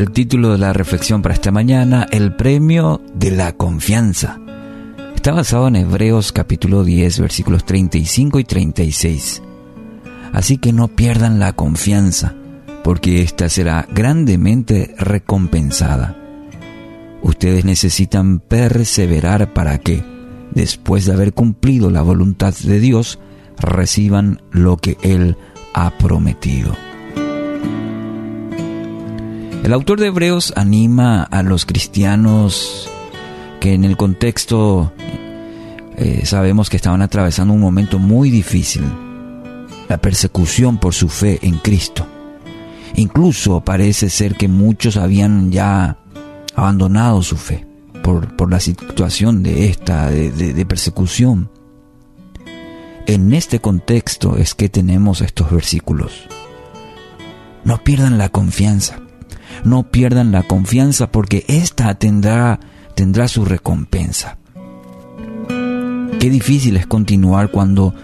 El título de la reflexión para esta mañana, El premio de la confianza. Está basado en Hebreos capítulo 10 versículos 35 y 36. Así que no pierdan la confianza, porque ésta será grandemente recompensada. Ustedes necesitan perseverar para que, después de haber cumplido la voluntad de Dios, reciban lo que Él ha prometido. El autor de Hebreos anima a los cristianos que en el contexto eh, sabemos que estaban atravesando un momento muy difícil, la persecución por su fe en Cristo. Incluso parece ser que muchos habían ya abandonado su fe por, la situación de esta, de persecución. En este contexto es que tenemos estos versículos. No pierdan la confianza no pierdan la confianza porque ésta tendrá, tendrá su recompensa. Qué difícil es continuar cuando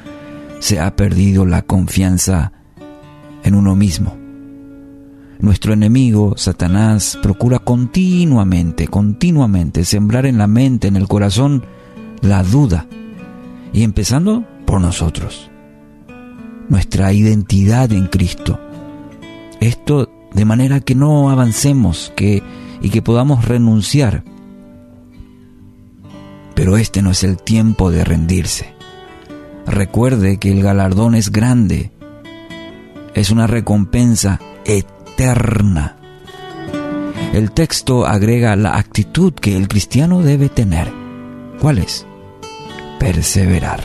se ha perdido la confianza en uno mismo. Nuestro enemigo, Satanás, procura continuamente, continuamente sembrar en la mente, en el corazón, la duda. Y empezando por nosotros. Nuestra identidad en Cristo. Esto de manera que no avancemos que, y que podamos renunciar. Pero este no es el tiempo de rendirse. Recuerde que el galardón es grande, es una recompensa eterna. El texto agrega la actitud que el cristiano debe tener. ¿Cuál es? Perseverar.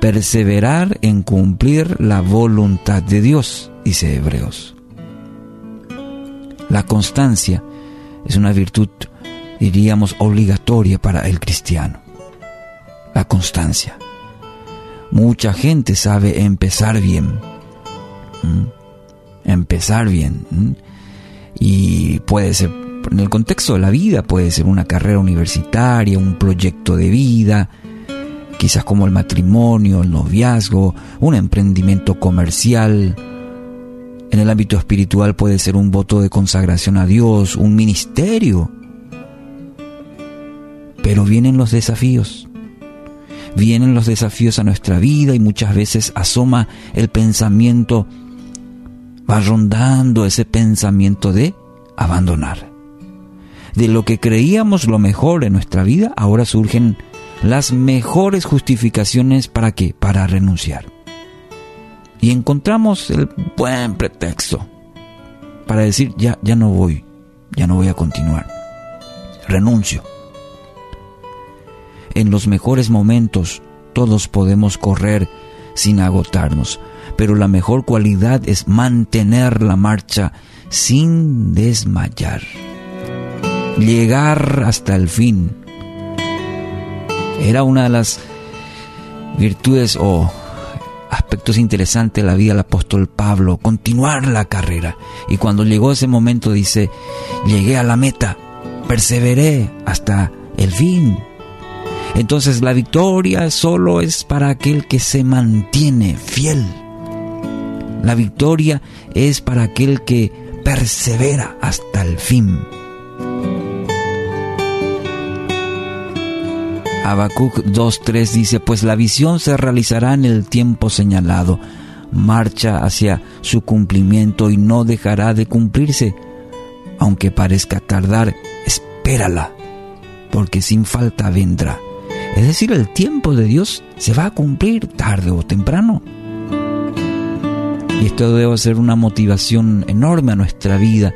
Perseverar en cumplir la voluntad de Dios, dice Hebreos. La constancia es una virtud, diríamos, obligatoria para el cristiano. La constancia. Mucha gente sabe empezar bien. Empezar bien. Y puede ser, en el contexto de la vida, puede ser una carrera universitaria, un proyecto de vida, quizás como el matrimonio, el noviazgo, un emprendimiento comercial, en el ámbito espiritual puede ser un voto de consagración a Dios, un ministerio. Pero vienen los desafíos. Vienen los desafíos a nuestra vida y muchas veces asoma el pensamiento, va rondando ese pensamiento de abandonar. De lo que creíamos lo mejor en nuestra vida, ahora surgen las mejores justificaciones para qué? Para renunciar y encontramos el buen pretexto para decir ya ya no voy, ya no voy a continuar. Renuncio. En los mejores momentos todos podemos correr sin agotarnos, pero la mejor cualidad es mantener la marcha sin desmayar. Llegar hasta el fin. Era una de las virtudes o aspectos interesantes de la vida del apóstol Pablo, continuar la carrera. Y cuando llegó ese momento dice, llegué a la meta, perseveré hasta el fin. Entonces la victoria solo es para aquel que se mantiene fiel. La victoria es para aquel que persevera hasta el fin. Habacuc 2.3 dice, pues la visión se realizará en el tiempo señalado, marcha hacia su cumplimiento y no dejará de cumplirse. Aunque parezca tardar, espérala, porque sin falta vendrá. Es decir, el tiempo de Dios se va a cumplir tarde o temprano. Y esto debe ser una motivación enorme a nuestra vida,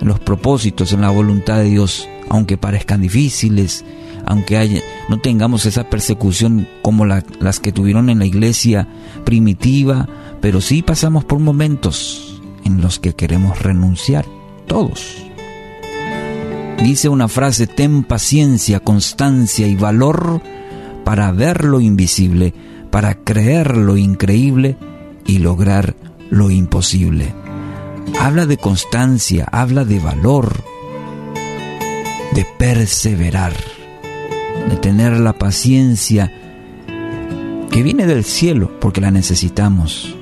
en los propósitos, en la voluntad de Dios, aunque parezcan difíciles, aunque no tengamos esa persecución como las que tuvieron en la iglesia primitiva, pero sí pasamos por momentos en los que queremos renunciar, todos. Dice una frase, ten paciencia, constancia y valor para ver lo invisible, para creer lo increíble y lograr lo imposible. Habla de constancia, habla de valor, de perseverar de tener la paciencia que viene del cielo porque la necesitamos.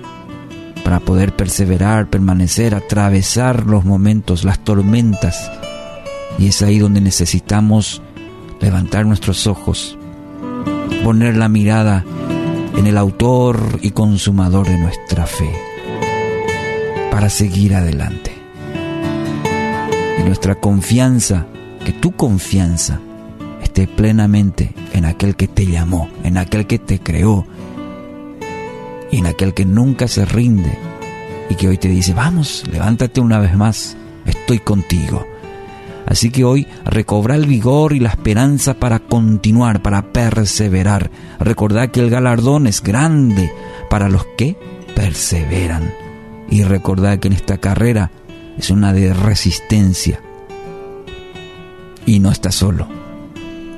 para poder perseverar, permanecer, atravesar los momentos, las tormentas. Y es ahí donde necesitamos levantar nuestros ojos, poner la mirada en el autor y consumador de nuestra fe, para seguir adelante. Y nuestra confianza, que tu confianza plenamente en aquel que te llamó, en aquel que te creó, y en aquel que nunca se rinde y que hoy te dice, vamos, levántate una vez más, estoy contigo. Así que hoy recobra el vigor y la esperanza para continuar, para perseverar. Recordad que el galardón es grande para los que perseveran. Y recordad que en esta carrera es una de resistencia. Y no estás solo.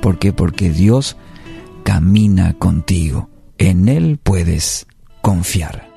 ¿Por qué? Porque Dios camina contigo. En Él puedes confiar.